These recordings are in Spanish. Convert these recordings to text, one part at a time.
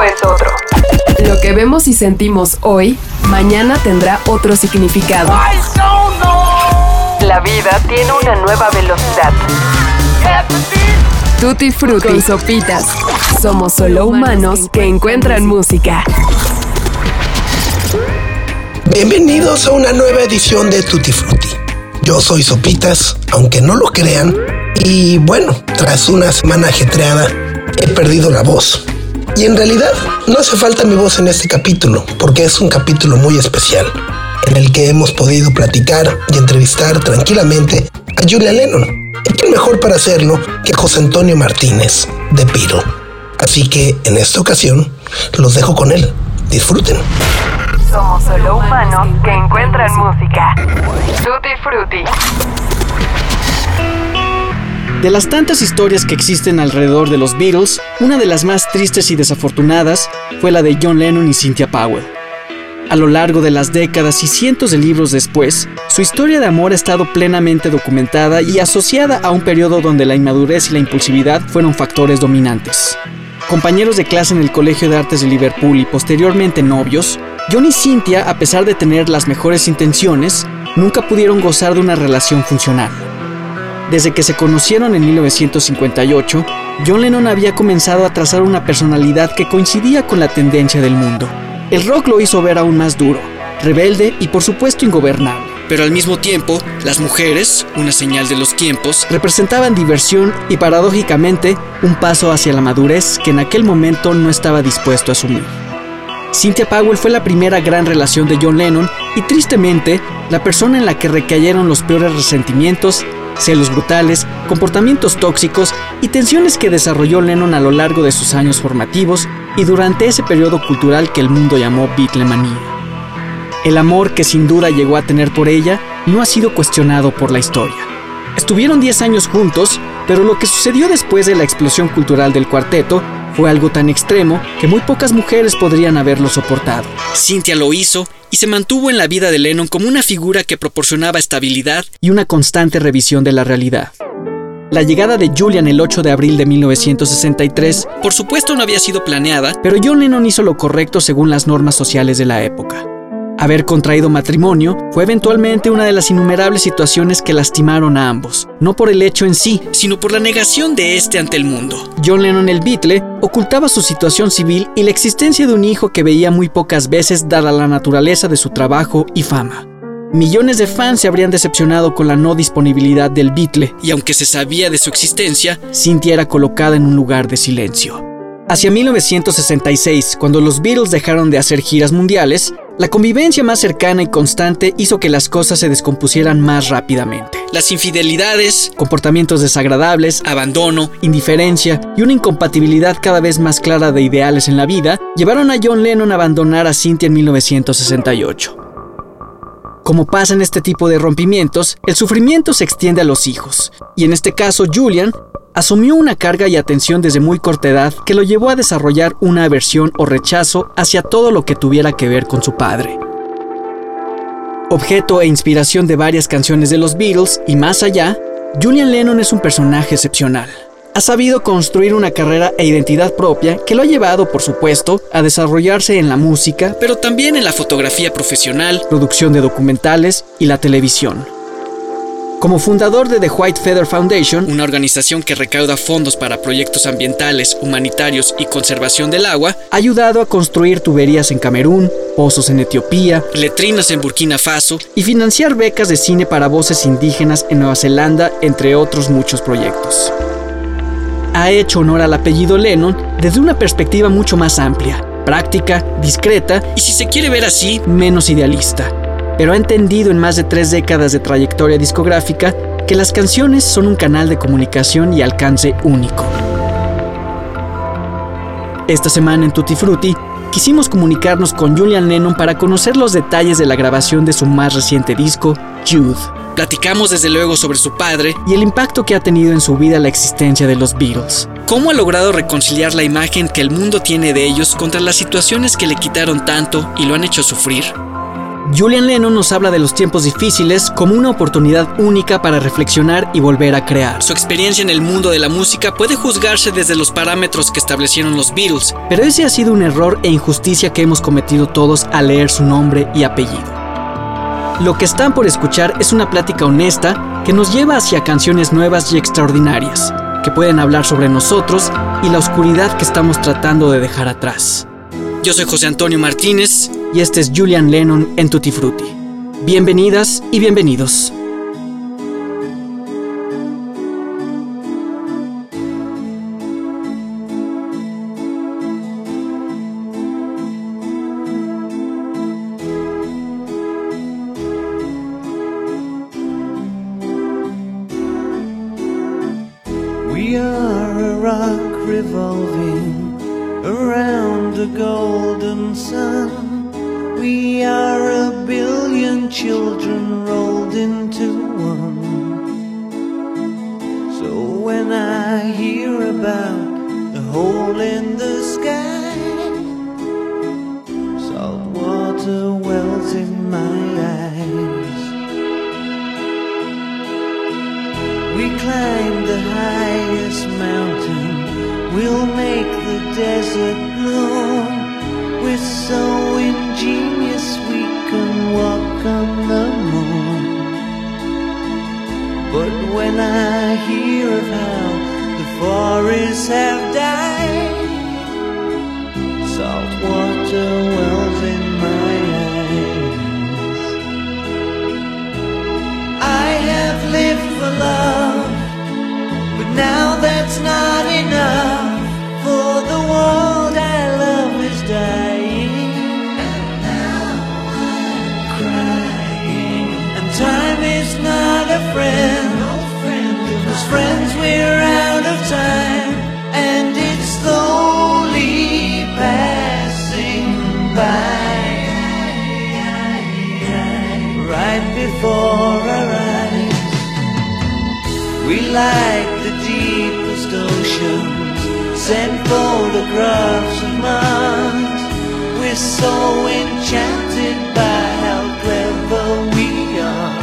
es otro. Lo que vemos y sentimos hoy, mañana tendrá otro significado. La vida tiene una nueva velocidad. Tutti Frutti Sopitas. Somos solo humanos que encuentran música. Bienvenidos a una nueva edición de Tutti Frutti. Yo soy Sopitas, aunque no lo crean, y bueno, tras una semana ajetreada, he perdido la voz. Y en realidad no hace falta mi voz en este capítulo, porque es un capítulo muy especial, en el que hemos podido platicar y entrevistar tranquilamente a Julia Lennon. Y quién mejor para hacerlo que José Antonio Martínez, de Piro. Así que en esta ocasión los dejo con él. Disfruten. Somos solo humanos que encuentran música. Tutti Frutti. De las tantas historias que existen alrededor de los Beatles, una de las más tristes y desafortunadas fue la de John Lennon y Cynthia Powell. A lo largo de las décadas y cientos de libros después, su historia de amor ha estado plenamente documentada y asociada a un periodo donde la inmadurez y la impulsividad fueron factores dominantes. Compañeros de clase en el Colegio de Artes de Liverpool y posteriormente novios, John y Cynthia, a pesar de tener las mejores intenciones, nunca pudieron gozar de una relación funcional. Desde que se conocieron en 1958, John Lennon había comenzado a trazar una personalidad que coincidía con la tendencia del mundo. El rock lo hizo ver aún más duro, rebelde y por supuesto ingobernable. Pero al mismo tiempo, las mujeres, una señal de los tiempos, representaban diversión y paradójicamente un paso hacia la madurez que en aquel momento no estaba dispuesto a asumir. Cynthia Powell fue la primera gran relación de John Lennon y tristemente la persona en la que recayeron los peores resentimientos celos brutales, comportamientos tóxicos y tensiones que desarrolló Lennon a lo largo de sus años formativos y durante ese periodo cultural que el mundo llamó Beatlemanía. El amor que sin duda llegó a tener por ella no ha sido cuestionado por la historia. Estuvieron 10 años juntos, pero lo que sucedió después de la explosión cultural del cuarteto fue algo tan extremo que muy pocas mujeres podrían haberlo soportado. Cynthia lo hizo y se mantuvo en la vida de Lennon como una figura que proporcionaba estabilidad y una constante revisión de la realidad. La llegada de Julian el 8 de abril de 1963, por supuesto no había sido planeada, pero John Lennon hizo lo correcto según las normas sociales de la época. Haber contraído matrimonio fue eventualmente una de las innumerables situaciones que lastimaron a ambos, no por el hecho en sí, sino por la negación de este ante el mundo. John Lennon el Beatle ocultaba su situación civil y la existencia de un hijo que veía muy pocas veces dada la naturaleza de su trabajo y fama. Millones de fans se habrían decepcionado con la no disponibilidad del Beatle, y aunque se sabía de su existencia, Cynthia era colocada en un lugar de silencio. Hacia 1966, cuando los Beatles dejaron de hacer giras mundiales, la convivencia más cercana y constante hizo que las cosas se descompusieran más rápidamente. Las infidelidades, comportamientos desagradables, abandono, indiferencia y una incompatibilidad cada vez más clara de ideales en la vida llevaron a John Lennon a abandonar a Cynthia en 1968. Como pasa en este tipo de rompimientos, el sufrimiento se extiende a los hijos, y en este caso Julian asumió una carga y atención desde muy corta edad que lo llevó a desarrollar una aversión o rechazo hacia todo lo que tuviera que ver con su padre. Objeto e inspiración de varias canciones de los Beatles y más allá, Julian Lennon es un personaje excepcional. Ha sabido construir una carrera e identidad propia que lo ha llevado, por supuesto, a desarrollarse en la música, pero también en la fotografía profesional, producción de documentales y la televisión. Como fundador de The White Feather Foundation, una organización que recauda fondos para proyectos ambientales, humanitarios y conservación del agua, ha ayudado a construir tuberías en Camerún, pozos en Etiopía, letrinas en Burkina Faso y financiar becas de cine para voces indígenas en Nueva Zelanda, entre otros muchos proyectos. Ha hecho honor al apellido Lennon desde una perspectiva mucho más amplia, práctica, discreta y si se quiere ver así, menos idealista pero ha entendido en más de tres décadas de trayectoria discográfica que las canciones son un canal de comunicación y alcance único. Esta semana en Tutti Frutti quisimos comunicarnos con Julian Lennon para conocer los detalles de la grabación de su más reciente disco, Jude. Platicamos desde luego sobre su padre y el impacto que ha tenido en su vida la existencia de los Beatles. ¿Cómo ha logrado reconciliar la imagen que el mundo tiene de ellos contra las situaciones que le quitaron tanto y lo han hecho sufrir? Julian Lennon nos habla de los tiempos difíciles como una oportunidad única para reflexionar y volver a crear. Su experiencia en el mundo de la música puede juzgarse desde los parámetros que establecieron los Beatles, pero ese ha sido un error e injusticia que hemos cometido todos al leer su nombre y apellido. Lo que están por escuchar es una plática honesta que nos lleva hacia canciones nuevas y extraordinarias, que pueden hablar sobre nosotros y la oscuridad que estamos tratando de dejar atrás. Yo soy José Antonio Martínez y este es Julian Lennon en Tutti Frutti. Bienvenidas y bienvenidos. children rolled into one. So when I hear about the hole in the sky, salt water wells in my eyes. We climb the highest mountain, we'll make the desert bloom. We're so ingenious come the moon. But when I hear of how the forests have died, salt water wells in my eyes. I have lived for love, but now that like the deepest oceans, send photographs of Mars. We're so enchanted by how clever we are.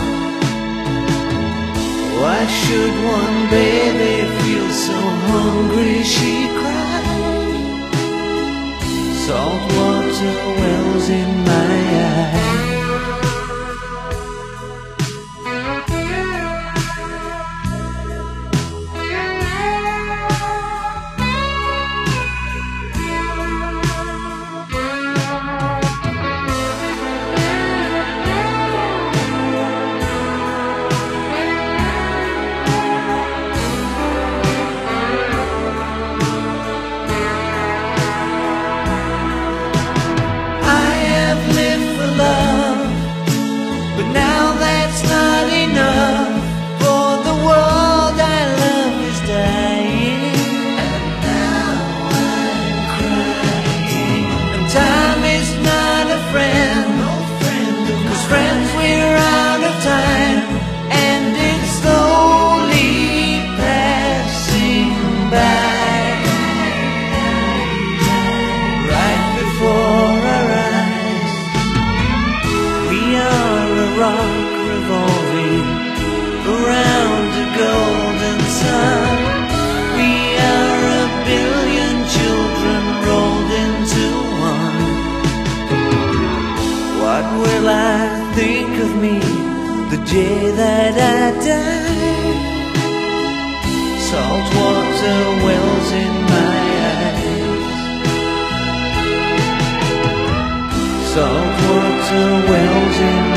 Why should one baby so hungry she cried? Salt water wells in my eyes. Day that I die. Salt water wells in my eyes. Salt water wells in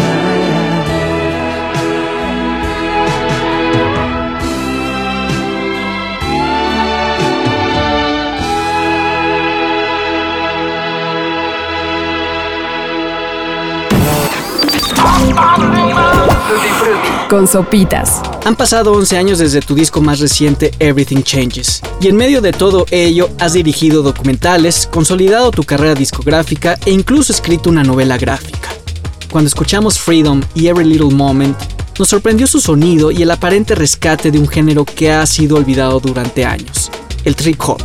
con sopitas. Han pasado 11 años desde tu disco más reciente Everything Changes, y en medio de todo ello has dirigido documentales, consolidado tu carrera discográfica e incluso escrito una novela gráfica. Cuando escuchamos Freedom y Every Little Moment, nos sorprendió su sonido y el aparente rescate de un género que ha sido olvidado durante años, el trip hop.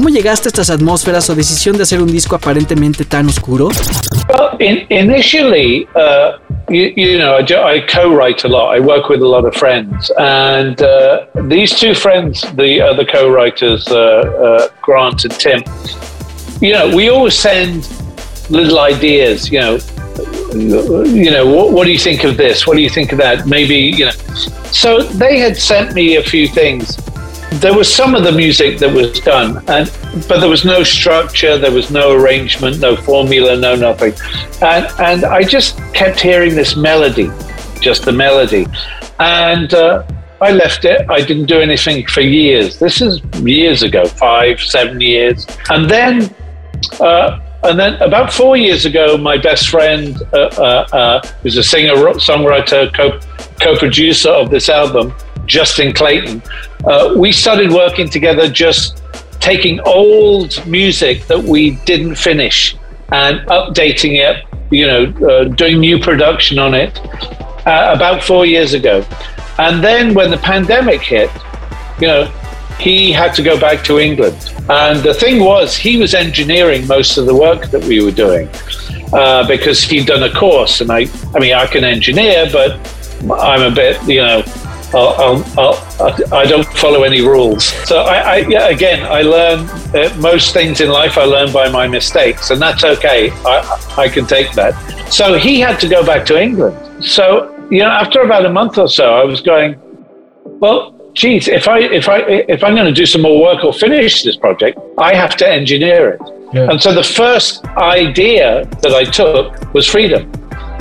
¿Cómo llegaste a estas atmósferas o decisión de hacer un disco aparentemente tan oscuro? Well, in, initially, uh, you, you, know, I, co-write a lot. I work with a lot of friends, and uh, these two friends, the other co-writers, uh, uh Grant and Tim, you know, we always send little ideas. You know, you know, what, what do you think of this? What do you think of that? Maybe you know. So they had sent me a few things there was some of the music that was done, and but there was no structure, there was no arrangement, no formula, no nothing, and and I just kept hearing this melody, just the melody, and uh, I left it. I didn't do anything for years. This is years ago, five, seven years, and then. Uh, and then about four years ago, my best friend, uh, uh, uh who's a singer, songwriter, co- co-producer of this album, Justin Clayton, uh, we started working together just taking old music that we didn't finish and updating it, you know, uh, doing new production on it uh, about four years ago. And then when the pandemic hit, you know, he had to go back to England. And the thing was, he was engineering most of the work that we were doing uh, because he'd done a course. And I, I mean, I can engineer, but I'm a bit, you know, I'll, I'll, I do not follow any rules. So I, I yeah, again, I learn uh, most things in life. I learn by my mistakes, and that's okay. I, I can take that. So he had to go back to England. So you know, after about a month or so, I was going, well, geez, if I if I if I'm going to do some more work or finish this project, I have to engineer it. Yeah. And so the first idea that I took was freedom.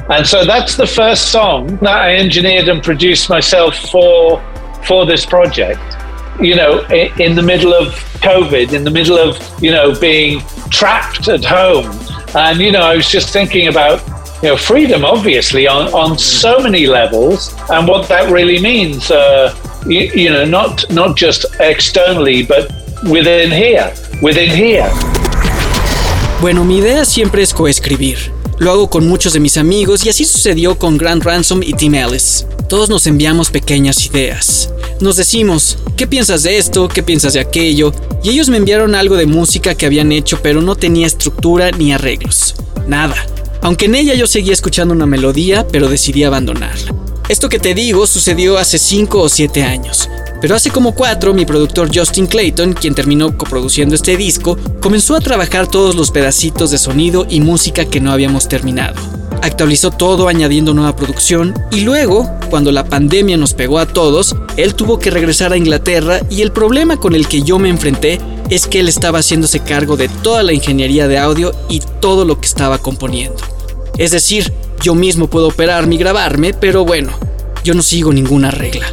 And so that's the first song that I engineered and produced myself for for this project. You know, in the middle of COVID, in the middle of, you know, being trapped at home. And, you know, I was just thinking about, you know, freedom, obviously, on, on so many levels and what that really means, uh, you, you know, not, not just externally, but within here, within here. Bueno, mi idea siempre es coescribir. Lo hago con muchos de mis amigos y así sucedió con Grant Ransom y Tim Ellis. Todos nos enviamos pequeñas ideas. Nos decimos, ¿qué piensas de esto? ¿Qué piensas de aquello? Y ellos me enviaron algo de música que habían hecho pero no tenía estructura ni arreglos. Nada. Aunque en ella yo seguía escuchando una melodía, pero decidí abandonarla. Esto que te digo sucedió hace 5 o 7 años, pero hace como cuatro, mi productor Justin Clayton, quien terminó coproduciendo este disco, comenzó a trabajar todos los pedacitos de sonido y música que no habíamos terminado. Actualizó todo añadiendo nueva producción y luego, cuando la pandemia nos pegó a todos, él tuvo que regresar a Inglaterra y el problema con el que yo me enfrenté es que él estaba haciéndose cargo de toda la ingeniería de audio y todo lo que estaba componiendo. Es decir, yo mismo puedo operarme y grabarme, pero bueno, yo no sigo ninguna regla.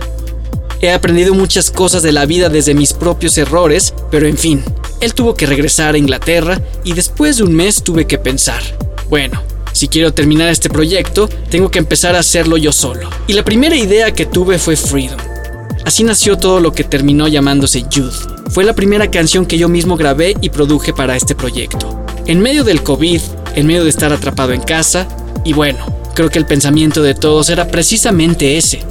He aprendido muchas cosas de la vida desde mis propios errores, pero en fin, él tuvo que regresar a Inglaterra y después de un mes tuve que pensar, bueno, si quiero terminar este proyecto, tengo que empezar a hacerlo yo solo. Y la primera idea que tuve fue Freedom. Así nació todo lo que terminó llamándose Youth. Fue la primera canción que yo mismo grabé y produje para este proyecto. En medio del COVID, en medio de estar atrapado en casa, y bueno, creo que el pensamiento de todos era precisamente ese,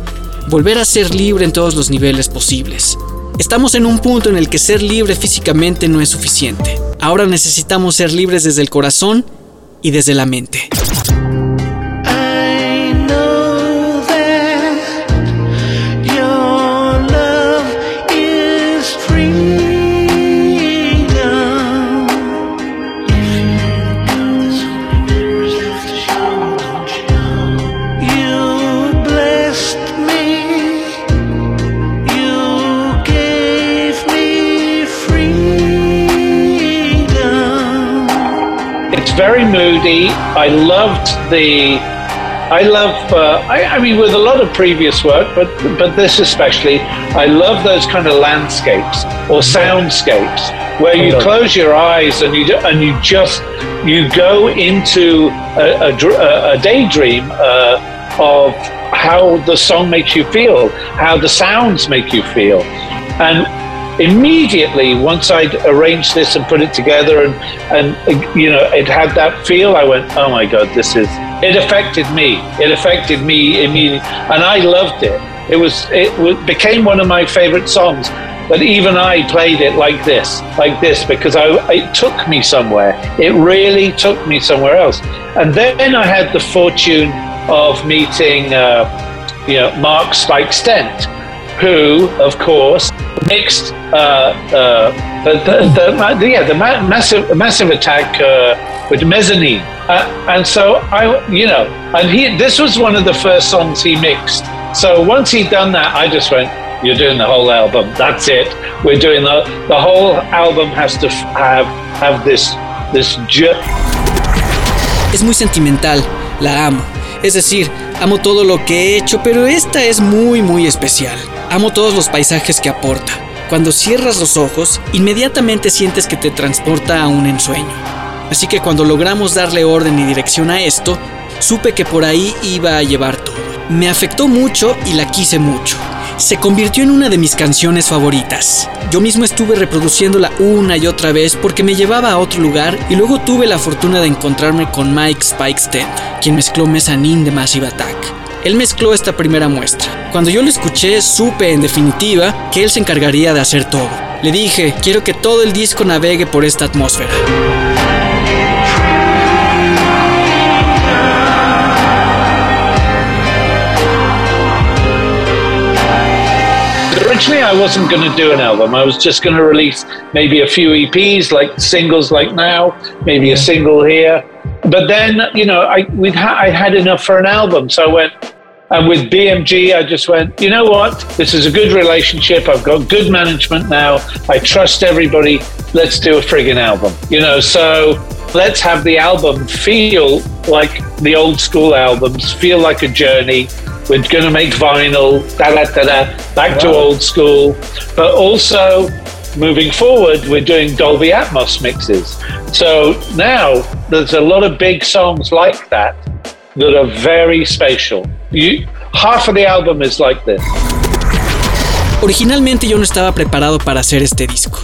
volver a ser libre en todos los niveles posibles. Estamos en un punto en el que ser libre físicamente no es suficiente. Ahora necesitamos ser libres desde el corazón y desde la mente. Very moody. I loved the. I love. Uh, I, I, mean, with a lot of previous work, but but this especially, I love those kind of landscapes or soundscapes where you close your eyes and you and you just you go into a, a, a daydream uh, of how the song makes you feel, how the sounds make you feel, and immediately once I'd arranged this and put it together and and you know it had that feel I went oh my god this is it affected me it affected me immediately and I loved it it was it became one of my favorite songs But even I played it like this, like this, because I, it took me somewhere. It really took me somewhere else. And then I had the fortune of meeting, uh, you know, Mark Spike Stent, who, of course, mixed uh, uh, the, the, the, yeah, the massive, massive attack uh, with Mezzanine. Uh, and so I, you know, and he, this was one of the first songs he mixed. So once he'd done that, I just went, you're doing the whole album. That's it. We're doing the, the whole album has to have, have this, this jerk. Es muy sentimental, la amo. Es decir, amo todo lo que he hecho, pero esta es muy, muy especial. Amo todos los paisajes que aporta. Cuando cierras los ojos, inmediatamente sientes que te transporta a un ensueño. Así que cuando logramos darle orden y dirección a esto, supe que por ahí iba a llevar todo. Me afectó mucho y la quise mucho. Se convirtió en una de mis canciones favoritas. Yo mismo estuve reproduciéndola una y otra vez porque me llevaba a otro lugar y luego tuve la fortuna de encontrarme con Mike Spike quien mezcló Mezzanine de Massive Attack. Él mezcló esta primera muestra. Cuando yo lo escuché, supe en definitiva que él se encargaría de hacer todo. Le dije, quiero que todo el disco navegue por esta atmósfera. originally I wasn't going to do an album. I was just going to release maybe a few EPs, like singles, like now, maybe a single here. But then, you know, I we ha- I had enough for an album, so I went. And with BMG, I just went, you know what? This is a good relationship. I've got good management now. I trust everybody. Let's do a friggin' album. You know, so let's have the album feel like the old school albums, feel like a journey, we're going to make vinyl, da da da da, back wow. to old school. But also, moving forward, we're doing Dolby Atmos mixes. So now there's a lot of big songs like that that are very spatial. Half of the album is like this. Originalmente yo no estaba preparado para hacer este disco.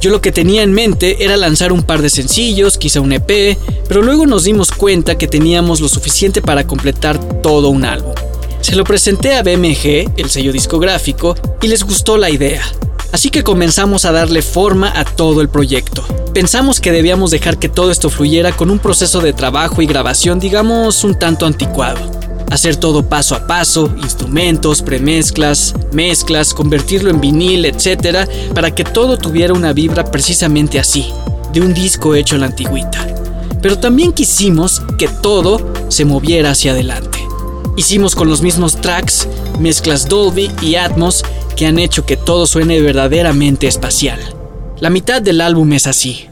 Yo lo que tenía en mente era lanzar un par de sencillos, quizá un EP, pero luego nos dimos cuenta que teníamos lo suficiente para completar todo un álbum. Se lo presenté a BMG, el sello discográfico, y les gustó la idea. Así que comenzamos a darle forma a todo el proyecto. Pensamos que debíamos dejar que todo esto fluyera con un proceso de trabajo y grabación, digamos, un tanto anticuado. Hacer todo paso a paso, instrumentos, premezclas, mezclas, convertirlo en vinil, etc., para que todo tuviera una vibra precisamente así, de un disco hecho en la antigüita. Pero también quisimos que todo se moviera hacia adelante. Hicimos con los mismos tracks, mezclas Dolby y Atmos que han hecho que todo suene verdaderamente espacial. La mitad del álbum es así.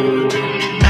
Bye.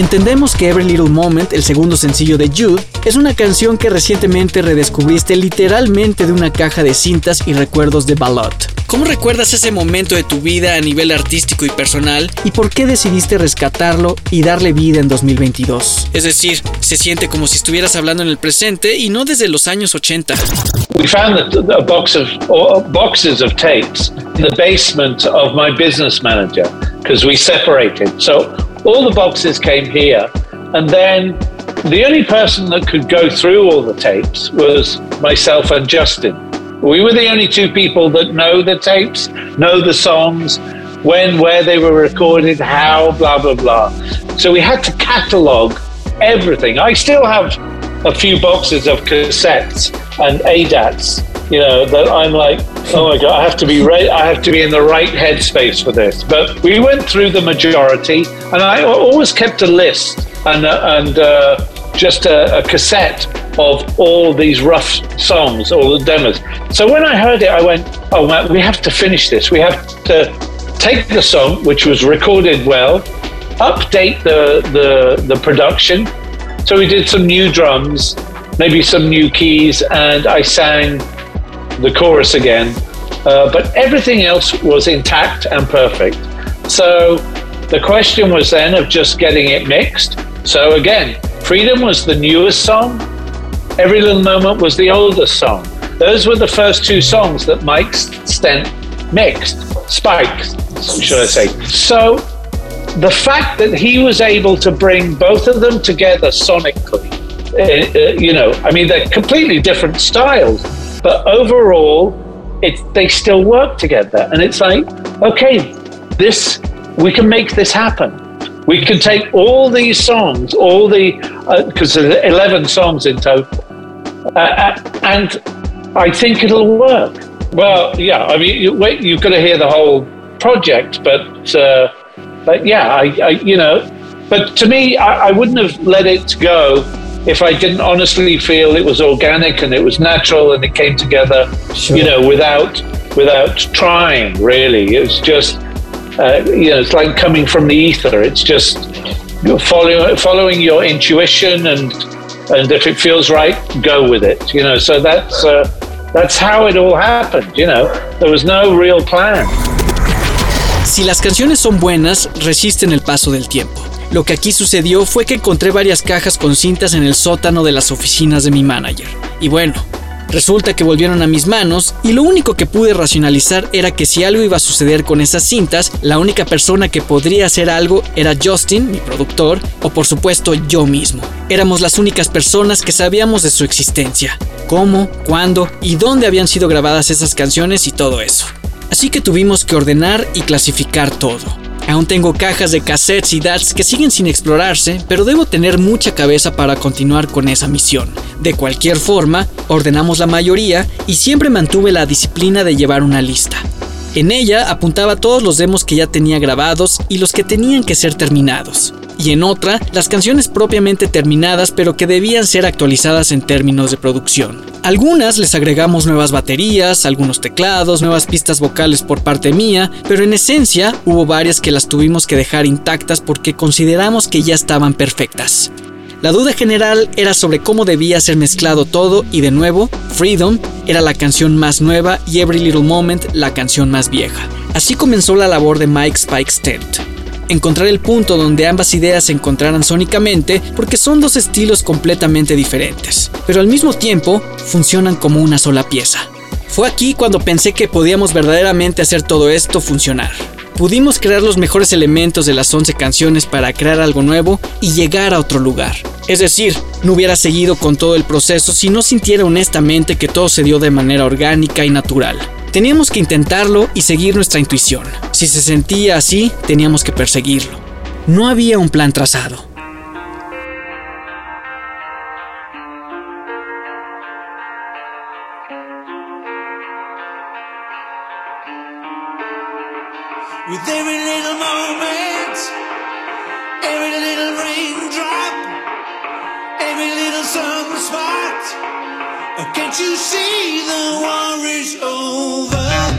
Entendemos que Every Little Moment, el segundo sencillo de Jude, es una canción que recientemente redescubriste literalmente de una caja de cintas y recuerdos de Ballot. ¿Cómo recuerdas ese momento de tu vida a nivel artístico y personal? ¿Y por qué decidiste rescatarlo y darle vida en 2022? Es decir, se siente como si estuvieras hablando en el presente y no desde los años 80. We found a box of boxes of tapes in the basement of my business manager because we separated. So all the boxes came here, and then the only person that could go through all the tapes was myself and Justin. We were the only two people that know the tapes, know the songs, when, where they were recorded, how, blah, blah, blah. So we had to catalog everything. I still have a few boxes of cassettes and ADATs, you know, that I'm like, oh my God, I have to be right, I have to be in the right headspace for this. But we went through the majority, and I always kept a list and, uh, and uh, just a, a cassette of all these rough songs, all the demos. So when I heard it, I went, oh man, we have to finish this. We have to take the song, which was recorded well, update the, the, the production. So we did some new drums, maybe some new keys, and I sang the chorus again. Uh, but everything else was intact and perfect. So the question was then of just getting it mixed. So again, Freedom was the newest song, Every Little Moment was the oldest song. Those were the first two songs that Mike Stent mixed, Spike, should I say. So the fact that he was able to bring both of them together sonically, uh, uh, you know, I mean, they're completely different styles, but overall, it, they still work together. And it's like, okay, this, we can make this happen. We can take all these songs, all the, because uh, there's 11 songs in total, uh, uh, and I think it'll work. Well, yeah, I mean, you, wait, you've got to hear the whole project, but, uh, but yeah, I, I, you know, but to me, I, I wouldn't have let it go if I didn't honestly feel it was organic and it was natural and it came together, sure. you know, without without trying. Really, it was just, uh, you know, it's like coming from the ether. It's just following following your intuition and and if it feels right, go with it. You know, so that's uh, that's how it all happened. You know, there was no real plan. Si las canciones son buenas, resisten el paso del tiempo. Lo que aquí sucedió fue que encontré varias cajas con cintas en el sótano de las oficinas de mi manager. Y bueno, resulta que volvieron a mis manos y lo único que pude racionalizar era que si algo iba a suceder con esas cintas, la única persona que podría hacer algo era Justin, mi productor, o por supuesto yo mismo. Éramos las únicas personas que sabíamos de su existencia, cómo, cuándo y dónde habían sido grabadas esas canciones y todo eso. Así que tuvimos que ordenar y clasificar todo. Aún tengo cajas de cassettes y DATs que siguen sin explorarse, pero debo tener mucha cabeza para continuar con esa misión. De cualquier forma, ordenamos la mayoría y siempre mantuve la disciplina de llevar una lista. En ella apuntaba todos los demos que ya tenía grabados y los que tenían que ser terminados y en otra las canciones propiamente terminadas pero que debían ser actualizadas en términos de producción. Algunas les agregamos nuevas baterías, algunos teclados, nuevas pistas vocales por parte mía, pero en esencia hubo varias que las tuvimos que dejar intactas porque consideramos que ya estaban perfectas. La duda general era sobre cómo debía ser mezclado todo y de nuevo, Freedom era la canción más nueva y Every Little Moment la canción más vieja. Así comenzó la labor de Mike Spike Stent encontrar el punto donde ambas ideas se encontraran sónicamente porque son dos estilos completamente diferentes, pero al mismo tiempo funcionan como una sola pieza. Fue aquí cuando pensé que podíamos verdaderamente hacer todo esto funcionar. Pudimos crear los mejores elementos de las 11 canciones para crear algo nuevo y llegar a otro lugar. Es decir, no hubiera seguido con todo el proceso si no sintiera honestamente que todo se dio de manera orgánica y natural. Teníamos que intentarlo y seguir nuestra intuición. Si se sentía así, teníamos que perseguirlo. No había un plan trazado. With every little moment, every little raindrop, every little sunspot. Can't you see the war is over?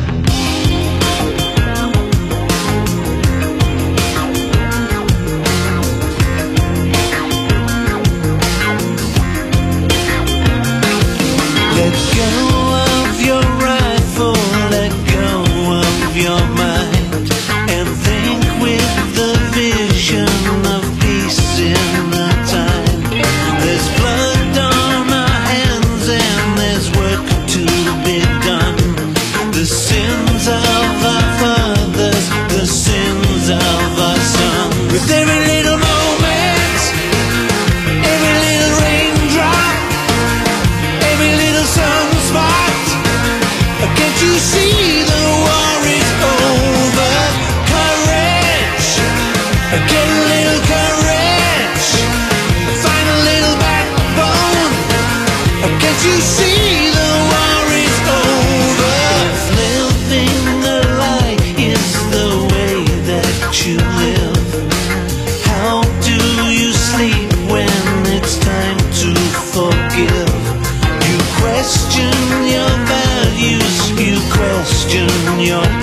Question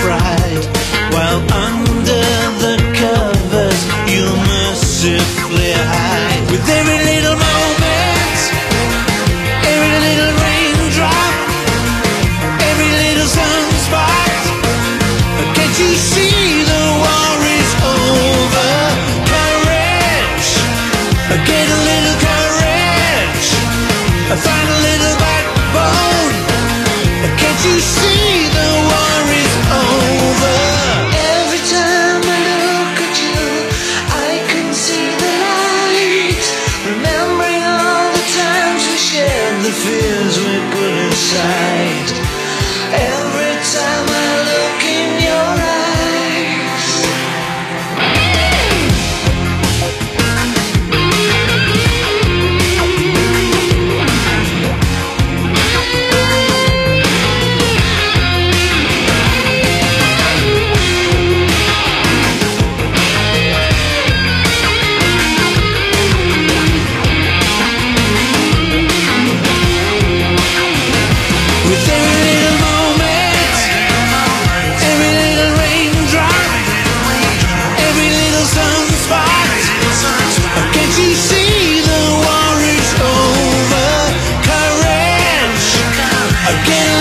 again.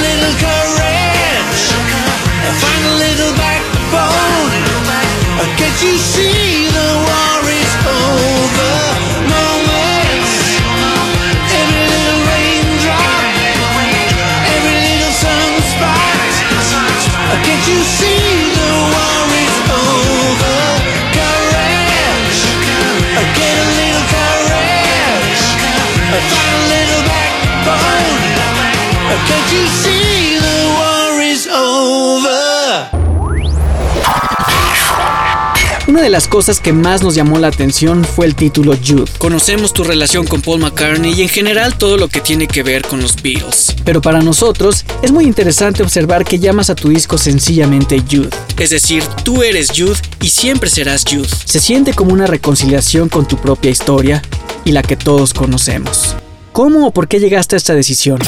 De las cosas que más nos llamó la atención fue el título Jude. Conocemos tu relación con Paul McCartney y en general todo lo que tiene que ver con los Beatles. Pero para nosotros es muy interesante observar que llamas a tu disco sencillamente Jude. Es decir, tú eres Jude y siempre serás Jude. Se siente como una reconciliación con tu propia historia y la que todos conocemos. ¿Cómo o por qué llegaste a esta decisión?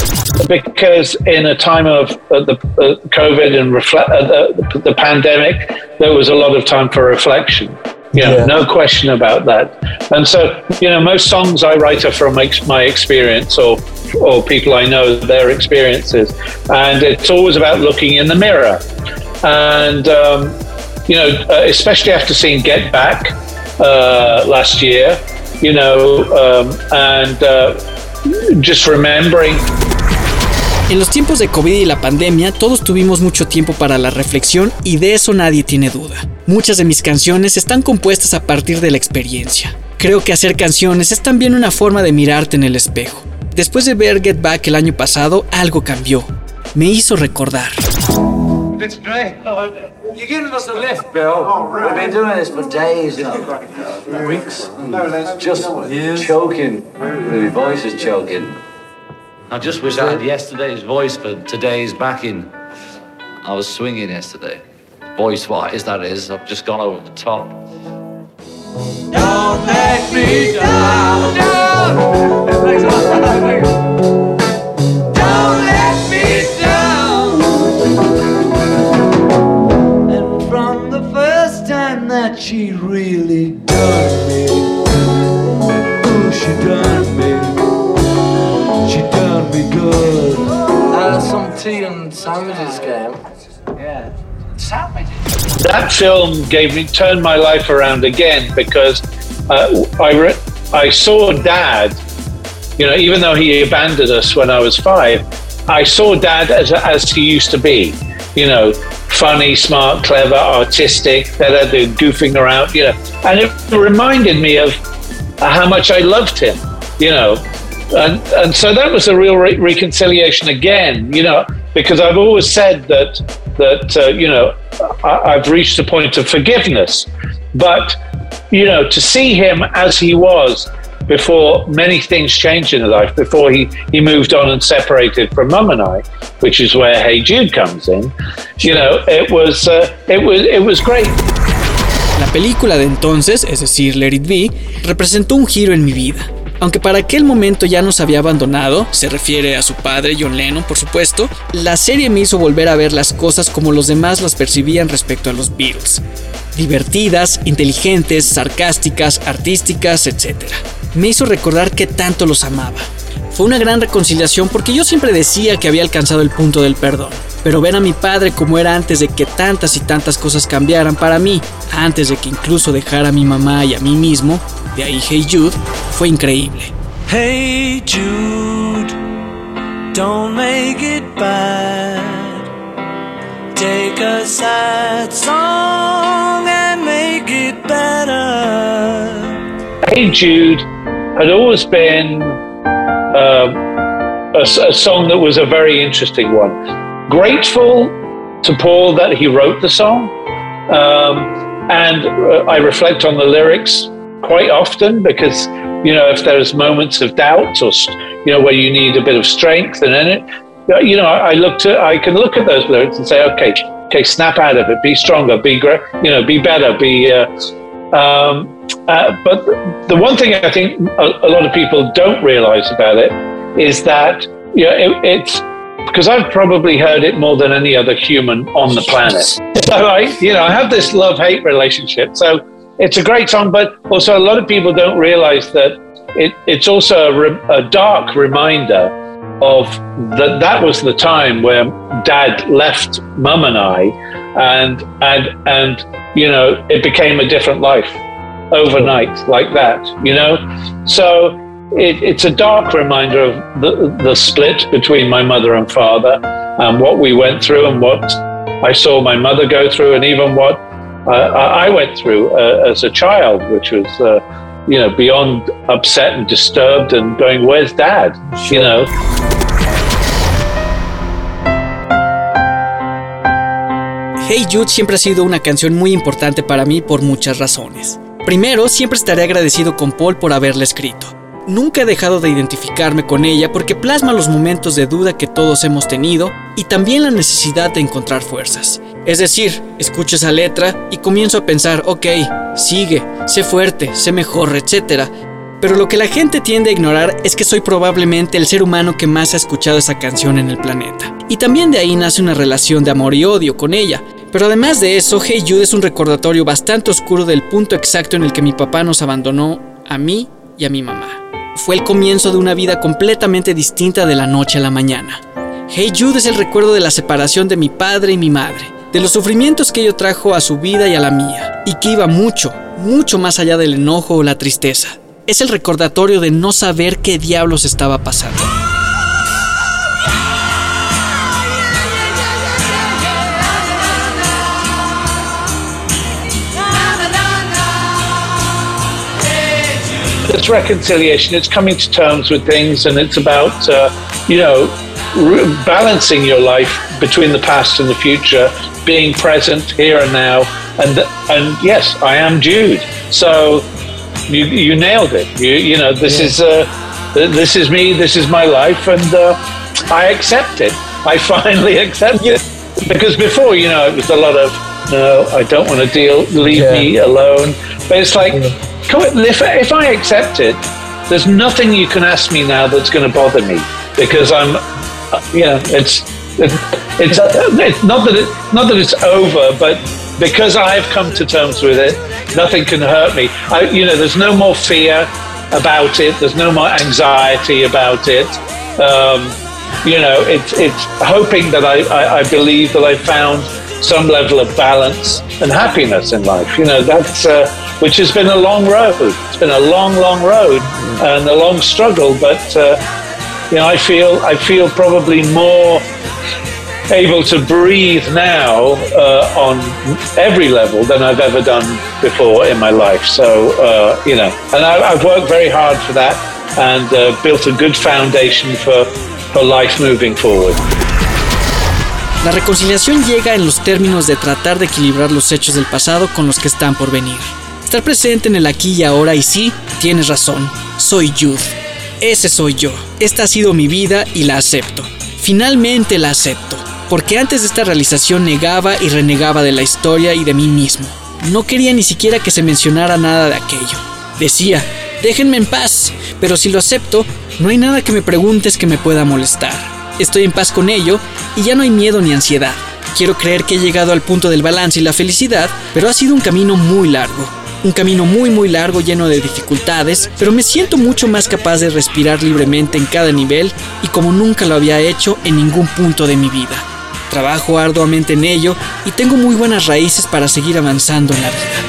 because in a time of uh, the uh, COVID and uh, the, the pandemic, there was a lot of time for reflection. You know, Yeah. no question about that. And so, you know, most songs I write are from my experience or or people I know their experiences, and it's always about looking in the mirror. And um, you know, especially after seeing Get Back uh, last year, you know, um, and uh, just remembering En los tiempos de COVID y la pandemia, todos tuvimos mucho tiempo para la reflexión y de eso nadie tiene duda. Muchas de mis canciones están compuestas a partir de la experiencia. Creo que hacer canciones es también una forma de mirarte en el espejo. Después de ver Get Back el año pasado, algo cambió. Me hizo recordar. Fitzgerald, oh, you're giving us a lift, Bill. Oh, We've been doing this for days now. Weeks. Just choking. My voice is choking. I just wish I had yesterday's voice for today's backing. I was swinging yesterday. voice wise, that is. I've just gone over the top. Don't let me down, down. Thanks a lot. Thank she really done me, ooh, she done me, she done me good. Uh, some tea and sandwiches game. Yeah. Sandwiches. that film gave me turned my life around again because uh, I re- I saw Dad. You know, even though he abandoned us when I was five, I saw Dad as as he used to be. You know, funny, smart, clever, artistic. That the goofing around. You know, and it reminded me of how much I loved him. You know, and and so that was a real re- reconciliation again. You know, because I've always said that that uh, you know I, I've reached a point of forgiveness, but you know to see him as he was before many things changed in his life, before he he moved on and separated from Mum and I, which is where Hey Jude comes in. You know, it was uh, it was it was great. La película de entonces, es decir, Let It Be, representó un giro en mi vida. Aunque para aquel momento ya nos había abandonado, se refiere a su padre John Lennon por supuesto, la serie me hizo volver a ver las cosas como los demás las percibían respecto a los Beatles. Divertidas, inteligentes, sarcásticas, artísticas, etc. Me hizo recordar que tanto los amaba. Fue una gran reconciliación porque yo siempre decía que había alcanzado el punto del perdón. Pero ver a mi padre como era antes de que tantas y tantas cosas cambiaran para mí, antes de que incluso dejara a mi mamá y a mí mismo, de ahí Hey Jude, fue increíble. Hey Jude, don't make it bad. Take a sad song and make it better. Hey Jude had always been a a, a song that was a very interesting one. Grateful to Paul that he wrote the song, um, and uh, I reflect on the lyrics quite often because you know if there's moments of doubt or you know where you need a bit of strength, and in it, uh, you know I I look to I can look at those lyrics and say, okay, okay, snap out of it, be stronger, be great, you know, be better, be. Uh, um, uh, but the one thing I think a, a lot of people don't realize about it is that you know, it, it's because I've probably heard it more than any other human on the planet. So I, you know, I have this love-hate relationship. So it's a great song, but also a lot of people don't realize that it, it's also a, re- a dark reminder of that that was the time where dad left mum and I and and and you know it became a different life overnight like that you know? So it, it's a dark reminder of the, the split between my mother and father and what we went through and what I saw my mother go through and even what uh, I I went through uh, as a child which was uh, you know beyond upset and disturbed and going where's dad? You know Hey Jude siempre ha sido una canción muy importante para mí por muchas razones. Primero, siempre estaré agradecido con Paul por haberla escrito. Nunca he dejado de identificarme con ella porque plasma los momentos de duda que todos hemos tenido y también la necesidad de encontrar fuerzas. Es decir, escucho esa letra y comienzo a pensar, ok, sigue, sé fuerte, sé mejor, etc. Pero lo que la gente tiende a ignorar es que soy probablemente el ser humano que más ha escuchado esa canción en el planeta. Y también de ahí nace una relación de amor y odio con ella. Pero además de eso, Hey Jude es un recordatorio bastante oscuro del punto exacto en el que mi papá nos abandonó a mí y a mi mamá. Fue el comienzo de una vida completamente distinta de la noche a la mañana. Hey Jude es el recuerdo de la separación de mi padre y mi madre, de los sufrimientos que ello trajo a su vida y a la mía, y que iba mucho, mucho más allá del enojo o la tristeza. Es el recordatorio de no saber qué diablos estaba pasando. Reconciliation. It's coming to terms with things and it's about uh, you know re- balancing your life between the past and the future being present here and now and and yes i am jude. So you you nailed it. You you know this is uh this is me this is my life and uh, i accept it. I finally accept it. Because before, you know, it was a lot of no, I don't want to deal, leave Yeah. me alone. But it's like, on, if, if I accept it, there's nothing you can ask me now that's going to bother me because I'm, you know, it's it, it's, it's not that it, not that it's over, but because I've come to terms with it, nothing can hurt me. I, you know, there's no more fear about it. There's no more anxiety about it. Um, you know, it's it's hoping that I, I, I believe that I found some level of balance and happiness in life. You know, that's uh, which has been a long road. It's been a long, long road and a long struggle. But uh, you know, I feel I feel probably more able to breathe now uh, on every level than I've ever done before in my life. So uh, you know, and I, I've worked very hard for that and uh, built a good foundation for for life moving forward. La reconciliación llega en los términos de tratar de equilibrar los hechos del pasado con los que están por venir. Estar presente en el aquí y ahora y sí, tienes razón, soy Youth. Ese soy yo. Esta ha sido mi vida y la acepto. Finalmente la acepto, porque antes de esta realización negaba y renegaba de la historia y de mí mismo. No quería ni siquiera que se mencionara nada de aquello. Decía, déjenme en paz, pero si lo acepto, no hay nada que me preguntes que me pueda molestar. Estoy en paz con ello y ya no hay miedo ni ansiedad. Quiero creer que he llegado al punto del balance y la felicidad, pero ha sido un camino muy largo. Un camino muy muy largo lleno de dificultades, pero me siento mucho más capaz de respirar libremente en cada nivel y como nunca lo había hecho en ningún punto de mi vida. Trabajo arduamente en ello y tengo muy buenas raíces para seguir avanzando en la vida.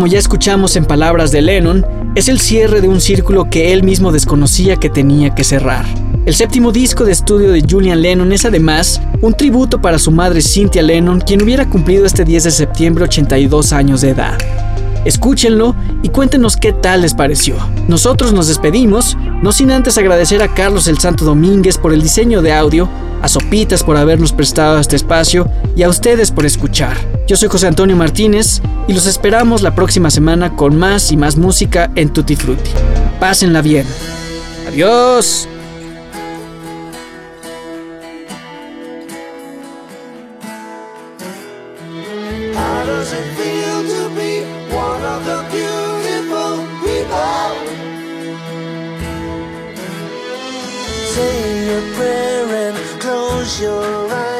Como ya escuchamos en palabras de Lennon, es el cierre de un círculo que él mismo desconocía que tenía que cerrar. El séptimo disco de estudio de Julian Lennon es además un tributo para su madre Cynthia Lennon, quien hubiera cumplido este 10 de septiembre 82 años de edad. Escúchenlo y cuéntenos qué tal les pareció. Nosotros nos despedimos, no sin antes agradecer a Carlos el Santo Domínguez por el diseño de audio, a Sopitas por habernos prestado este espacio y a ustedes por escuchar. Yo soy José Antonio Martínez y los esperamos la próxima semana con más y más música en Tutti Frutti. Pásenla bien. Adiós. Say and close your eyes.